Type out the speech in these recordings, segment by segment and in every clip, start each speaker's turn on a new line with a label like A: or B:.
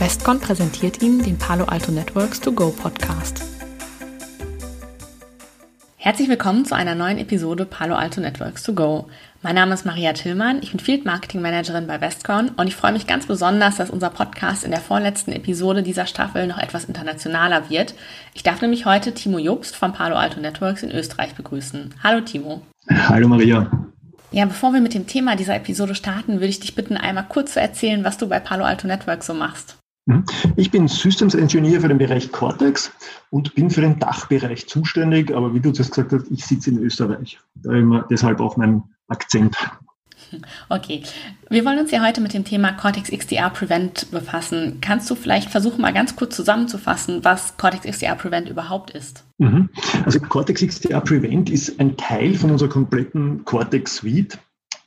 A: Westcon präsentiert Ihnen den Palo Alto Networks To Go Podcast. Herzlich willkommen zu einer neuen Episode Palo Alto Networks To Go. Mein Name ist Maria Tillmann, ich bin Field Marketing Managerin bei Westcon und ich freue mich ganz besonders, dass unser Podcast in der vorletzten Episode dieser Staffel noch etwas internationaler wird. Ich darf nämlich heute Timo Jobst von Palo Alto Networks in Österreich begrüßen. Hallo Timo.
B: Hallo Maria.
A: Ja, bevor wir mit dem Thema dieser Episode starten, würde ich dich bitten, einmal kurz zu erzählen, was du bei Palo Alto Networks so machst.
B: Mhm. Ich bin Systems Engineer für den Bereich Cortex und bin für den Dachbereich zuständig, aber wie du das gesagt hast, ich sitze in Österreich. Da immer deshalb auch mein Akzent.
A: Okay, wir wollen uns ja heute mit dem Thema Cortex XDR Prevent befassen. Kannst du vielleicht versuchen, mal ganz kurz zusammenzufassen, was Cortex XDR Prevent überhaupt ist?
B: Mhm. Also Cortex XDR Prevent ist ein Teil von unserer kompletten Cortex Suite.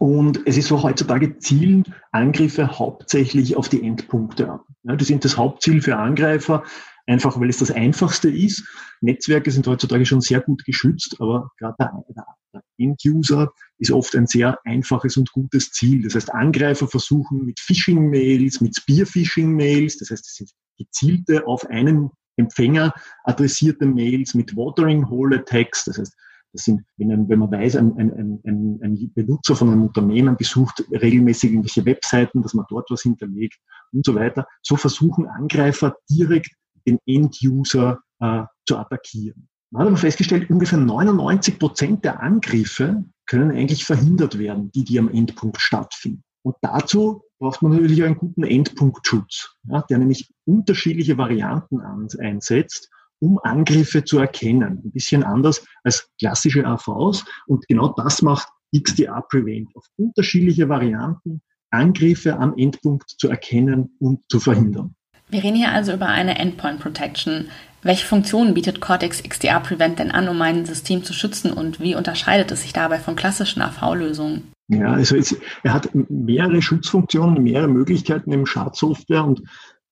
B: Und es ist so, heutzutage zielen Angriffe hauptsächlich auf die Endpunkte ab. Ja, die sind das Hauptziel für Angreifer, einfach weil es das Einfachste ist. Netzwerke sind heutzutage schon sehr gut geschützt, aber gerade der, der End-User ist oft ein sehr einfaches und gutes Ziel. Das heißt, Angreifer versuchen mit Phishing-Mails, mit Spear-Phishing-Mails, das heißt, es sind gezielte auf einen Empfänger adressierte Mails mit Watering-Hole-Attacks, das heißt, das sind, wenn, wenn man weiß, ein, ein, ein, ein Benutzer von einem Unternehmen besucht regelmäßig irgendwelche Webseiten, dass man dort was hinterlegt und so weiter. So versuchen Angreifer direkt den End-User äh, zu attackieren. Man hat aber festgestellt, ungefähr 99 Prozent der Angriffe können eigentlich verhindert werden, die, die am Endpunkt stattfinden. Und dazu braucht man natürlich einen guten Endpunktschutz, ja, der nämlich unterschiedliche Varianten einsetzt um Angriffe zu erkennen. Ein bisschen anders als klassische AVs. Und genau das macht XDR Prevent auf unterschiedliche Varianten Angriffe am Endpunkt zu erkennen und zu verhindern.
A: Wir reden hier also über eine Endpoint Protection. Welche Funktionen bietet Cortex XDR Prevent denn an, um mein System zu schützen und wie unterscheidet es sich dabei von klassischen AV-Lösungen?
B: Ja, also es, er hat mehrere Schutzfunktionen, mehrere Möglichkeiten im Schadsoftware und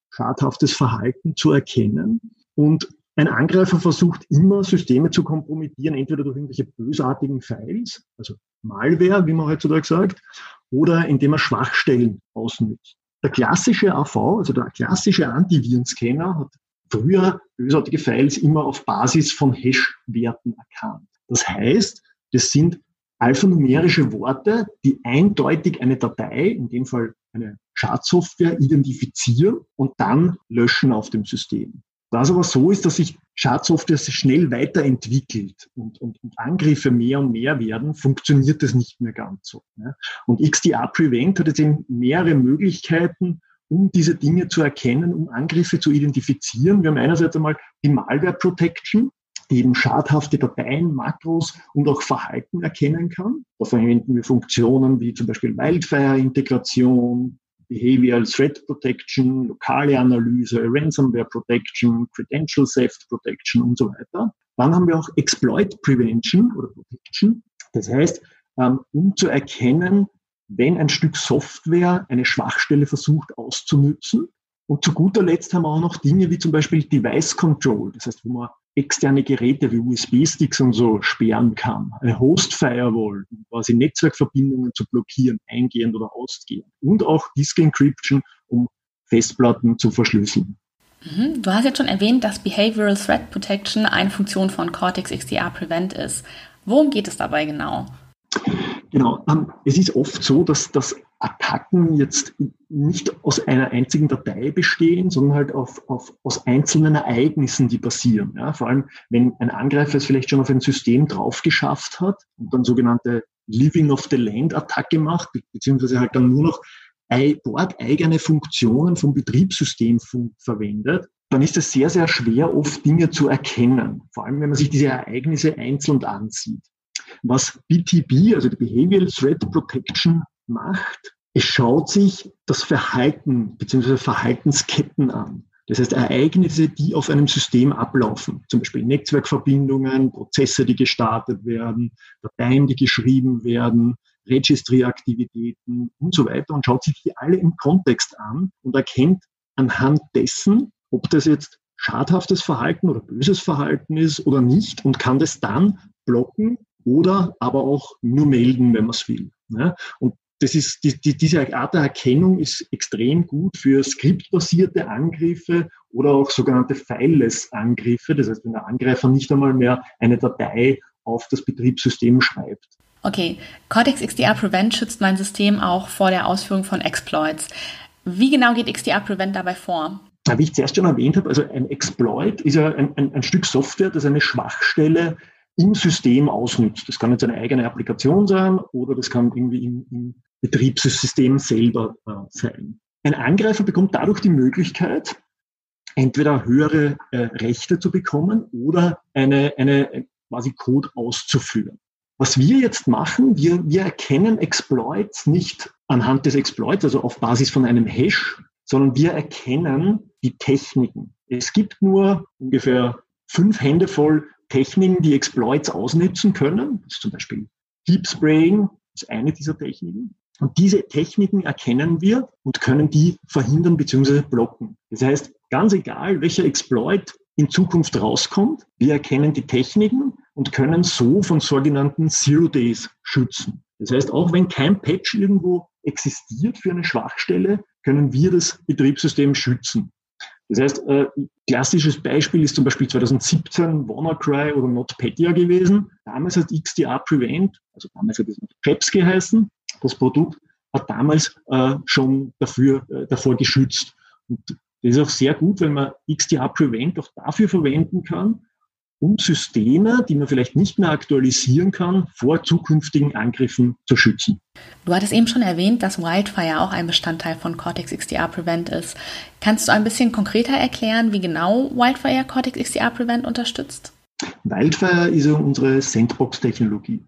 B: schadhaftes Verhalten zu erkennen. Und ein Angreifer versucht immer, Systeme zu kompromittieren, entweder durch irgendwelche bösartigen Files, also Malware, wie man heutzutage sagt, oder indem er Schwachstellen ausnutzt. Der klassische AV, also der klassische Antivirenscanner, hat früher bösartige Files immer auf Basis von Hash-Werten erkannt. Das heißt, das sind alphanumerische Worte, die eindeutig eine Datei, in dem Fall eine Schadsoftware, identifizieren und dann löschen auf dem System. Was aber so ist, dass sich Schadsoftware schnell weiterentwickelt und, und, und, Angriffe mehr und mehr werden, funktioniert das nicht mehr ganz so. Ne? Und XDR Prevent hat jetzt eben mehrere Möglichkeiten, um diese Dinge zu erkennen, um Angriffe zu identifizieren. Wir haben einerseits einmal die Malware Protection, die eben schadhafte Dateien, Makros und auch Verhalten erkennen kann. Da verwenden wir Funktionen wie zum Beispiel Wildfire-Integration, Behavioral Threat Protection, lokale Analyse, Ransomware Protection, Credential Theft Protection und so weiter. Dann haben wir auch Exploit Prevention oder Protection. Das heißt, ähm, um zu erkennen, wenn ein Stück Software eine Schwachstelle versucht auszunützen. Und zu guter Letzt haben wir auch noch Dinge wie zum Beispiel Device Control. Das heißt, wo man externe Geräte wie USB-Sticks und so sperren kann. Eine Host-Firewall, um quasi Netzwerkverbindungen zu blockieren, eingehend oder ausgehend. Und auch Disk Encryption, um Festplatten zu verschlüsseln.
A: Mhm. Du hast jetzt schon erwähnt, dass Behavioral Threat Protection eine Funktion von Cortex XDR Prevent ist. Worum geht es dabei genau?
B: Genau. Es ist oft so, dass, dass Attacken jetzt nicht aus einer einzigen Datei bestehen, sondern halt auf, auf, aus einzelnen Ereignissen, die passieren. Ja, vor allem, wenn ein Angreifer es vielleicht schon auf ein System drauf geschafft hat und dann sogenannte Living of the Land Attacke macht, beziehungsweise halt dann nur noch bordeigene Funktionen vom Betriebssystem verwendet, dann ist es sehr, sehr schwer, oft Dinge zu erkennen. Vor allem, wenn man sich diese Ereignisse einzeln ansieht. Was BTB, also die Behavioral Threat Protection, macht, es schaut sich das Verhalten bzw. Verhaltensketten an. Das heißt Ereignisse, die auf einem System ablaufen, zum Beispiel Netzwerkverbindungen, Prozesse, die gestartet werden, Dateien, die geschrieben werden, Registry-Aktivitäten und so weiter und schaut sich die alle im Kontext an und erkennt anhand dessen, ob das jetzt schadhaftes Verhalten oder böses Verhalten ist oder nicht und kann das dann blocken oder aber auch nur melden, wenn man es will. Ja? Und das ist, die, die, diese Art der Erkennung ist extrem gut für skriptbasierte Angriffe oder auch sogenannte Fileless-Angriffe. Das heißt, wenn der Angreifer nicht einmal mehr eine Datei auf das Betriebssystem schreibt.
A: Okay, Cortex XDR Prevent schützt mein System auch vor der Ausführung von Exploits. Wie genau geht XDR Prevent dabei vor?
B: Wie ich zuerst schon erwähnt habe, also ein Exploit ist ja ein, ein, ein Stück Software, das eine Schwachstelle im System ausnutzt. Das kann jetzt eine eigene Applikation sein oder das kann irgendwie im, im Betriebssystem selber äh, sein. Ein Angreifer bekommt dadurch die Möglichkeit, entweder höhere äh, Rechte zu bekommen oder eine, eine äh, quasi Code auszuführen. Was wir jetzt machen, wir, wir erkennen Exploits nicht anhand des Exploits, also auf Basis von einem Hash, sondern wir erkennen die Techniken. Es gibt nur ungefähr fünf Hände voll Techniken, die Exploits ausnutzen können. Das ist zum Beispiel Deep Spraying, ist eine dieser Techniken. Und diese Techniken erkennen wir und können die verhindern bzw. blocken. Das heißt, ganz egal, welcher Exploit in Zukunft rauskommt, wir erkennen die Techniken und können so von sogenannten Zero Days schützen. Das heißt, auch wenn kein Patch irgendwo existiert für eine Schwachstelle, können wir das Betriebssystem schützen. Das heißt, äh, klassisches Beispiel ist zum Beispiel 2017 WannaCry oder NotPetya gewesen. Damals hat XDR Prevent, also damals hat es noch Chaps geheißen, das Produkt hat damals äh, schon dafür, äh, davor geschützt. Und das ist auch sehr gut, wenn man XDR Prevent auch dafür verwenden kann, um Systeme, die man vielleicht nicht mehr aktualisieren kann, vor zukünftigen Angriffen zu schützen.
A: Du hattest eben schon erwähnt, dass Wildfire auch ein Bestandteil von Cortex XDR Prevent ist. Kannst du ein bisschen konkreter erklären, wie genau Wildfire Cortex XDR Prevent unterstützt?
B: Wildfire ist unsere Sandbox-Technologie.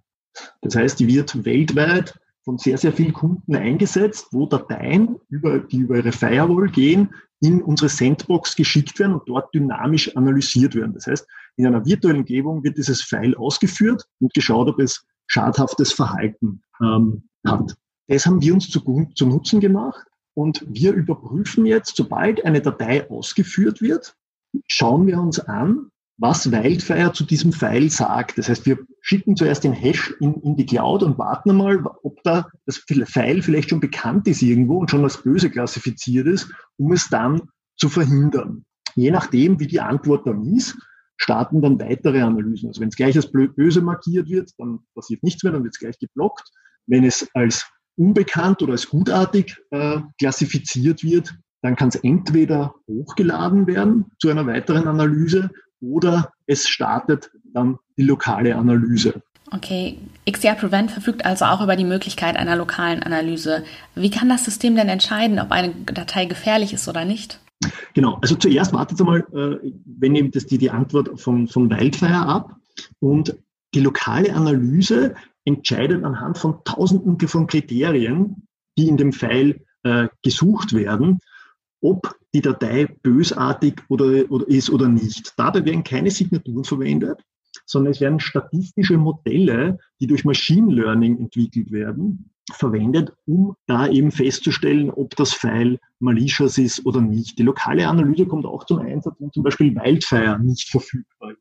B: Das heißt, die wird weltweit von sehr, sehr vielen Kunden eingesetzt, wo Dateien, über, die über ihre Firewall gehen, in unsere Sandbox geschickt werden und dort dynamisch analysiert werden. Das heißt, in einer virtuellen Umgebung wird dieses File ausgeführt und geschaut, ob es schadhaftes Verhalten ähm, hat. Das haben wir uns zu, zu Nutzen gemacht und wir überprüfen jetzt, sobald eine Datei ausgeführt wird, schauen wir uns an, was Wildfire zu diesem File sagt. Das heißt, wir schicken zuerst den Hash in, in die Cloud und warten mal, ob da das File vielleicht schon bekannt ist irgendwo und schon als böse klassifiziert ist, um es dann zu verhindern. Je nachdem, wie die Antwort dann ist, starten dann weitere Analysen. Also wenn es gleich als böse markiert wird, dann passiert nichts mehr, dann wird es gleich geblockt. Wenn es als unbekannt oder als gutartig äh, klassifiziert wird, dann kann es entweder hochgeladen werden zu einer weiteren Analyse oder es startet dann die lokale Analyse.
A: Okay, XDR Prevent verfügt also auch über die Möglichkeit einer lokalen Analyse. Wie kann das System denn entscheiden, ob eine Datei gefährlich ist oder nicht?
B: Genau, also zuerst wartet einmal, äh, wenn eben das die, die Antwort von, von Wildfire ab und die lokale Analyse entscheidet anhand von Tausenden von Kriterien, die in dem File äh, gesucht werden, ob die Datei bösartig oder, oder ist oder nicht. Dabei werden keine Signaturen verwendet, sondern es werden statistische Modelle, die durch Machine Learning entwickelt werden, verwendet, um da eben festzustellen, ob das File malicious ist oder nicht. Die lokale Analyse kommt auch zum Einsatz, wenn zum Beispiel Wildfire nicht verfügbar ist,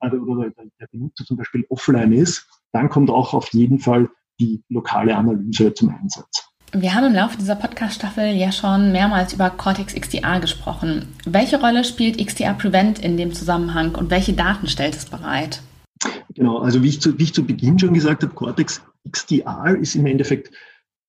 B: also, oder der Benutzer zum Beispiel offline ist, dann kommt auch auf jeden Fall die lokale Analyse zum Einsatz.
A: Wir haben im Laufe dieser Podcast-Staffel ja schon mehrmals über Cortex XDR gesprochen. Welche Rolle spielt XDR Prevent in dem Zusammenhang und welche Daten stellt es bereit?
B: Genau, also wie ich zu, wie ich zu Beginn schon gesagt habe, Cortex XDR ist im Endeffekt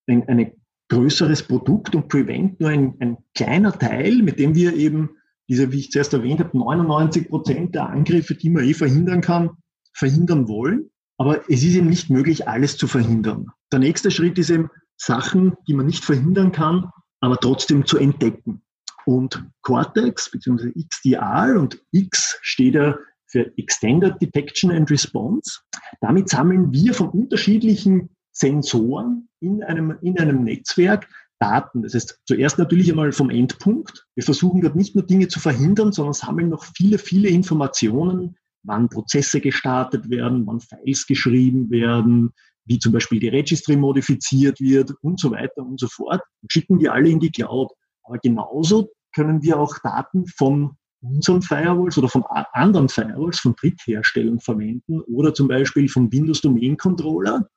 B: ein, ein größeres Produkt und Prevent nur ein, ein kleiner Teil, mit dem wir eben diese, wie ich zuerst erwähnt habe, 99 Prozent der Angriffe, die man eh verhindern kann, verhindern wollen. Aber es ist eben nicht möglich, alles zu verhindern. Der nächste Schritt ist eben, Sachen, die man nicht verhindern kann, aber trotzdem zu entdecken. Und Cortex bzw. XDR und X steht ja für Extended Detection and Response. Damit sammeln wir von unterschiedlichen Sensoren in einem, in einem Netzwerk Daten. Das heißt, zuerst natürlich einmal vom Endpunkt. Wir versuchen dort nicht nur Dinge zu verhindern, sondern sammeln noch viele, viele Informationen, wann Prozesse gestartet werden, wann Files geschrieben werden, wie zum Beispiel die Registry modifiziert wird und so weiter und so fort, schicken die alle in die Cloud. Aber genauso können wir auch Daten von unseren Firewalls oder von anderen Firewalls, von Drittherstellern verwenden oder zum Beispiel vom Windows Domain Controller.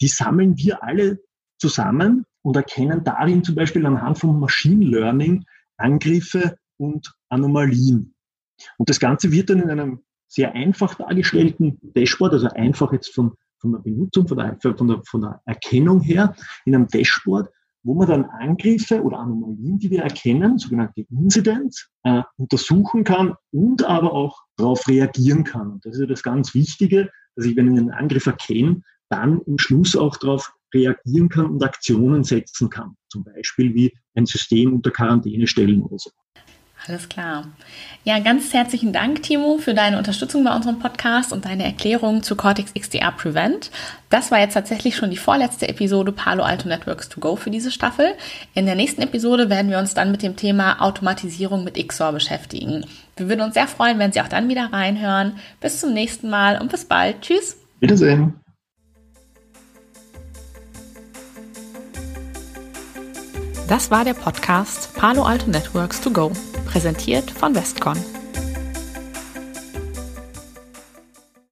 B: Die sammeln wir alle zusammen und erkennen darin zum Beispiel anhand von Machine Learning Angriffe und Anomalien. Und das Ganze wird dann in einem sehr einfach dargestellten Dashboard, also einfach jetzt von, von der Benutzung, von der, von, der, von der Erkennung her, in einem Dashboard, wo man dann Angriffe oder Anomalien, die wir erkennen, sogenannte Incidents, äh, untersuchen kann und aber auch darauf reagieren kann. Und das ist ja das ganz Wichtige, dass ich, wenn ich einen Angriff erkenne, dann im Schluss auch darauf reagieren kann und Aktionen setzen kann. Zum Beispiel wie ein System unter Quarantäne stellen oder so.
A: Alles klar. Ja, ganz herzlichen Dank, Timo, für deine Unterstützung bei unserem Podcast und deine Erklärung zu Cortex XDR Prevent. Das war jetzt tatsächlich schon die vorletzte Episode Palo Alto Networks to Go für diese Staffel. In der nächsten Episode werden wir uns dann mit dem Thema Automatisierung mit XOR beschäftigen. Wir würden uns sehr freuen, wenn Sie auch dann wieder reinhören. Bis zum nächsten Mal und bis bald. Tschüss.
B: Wiedersehen.
A: Das war der Podcast Palo Alto Networks to Go, präsentiert von Westcon.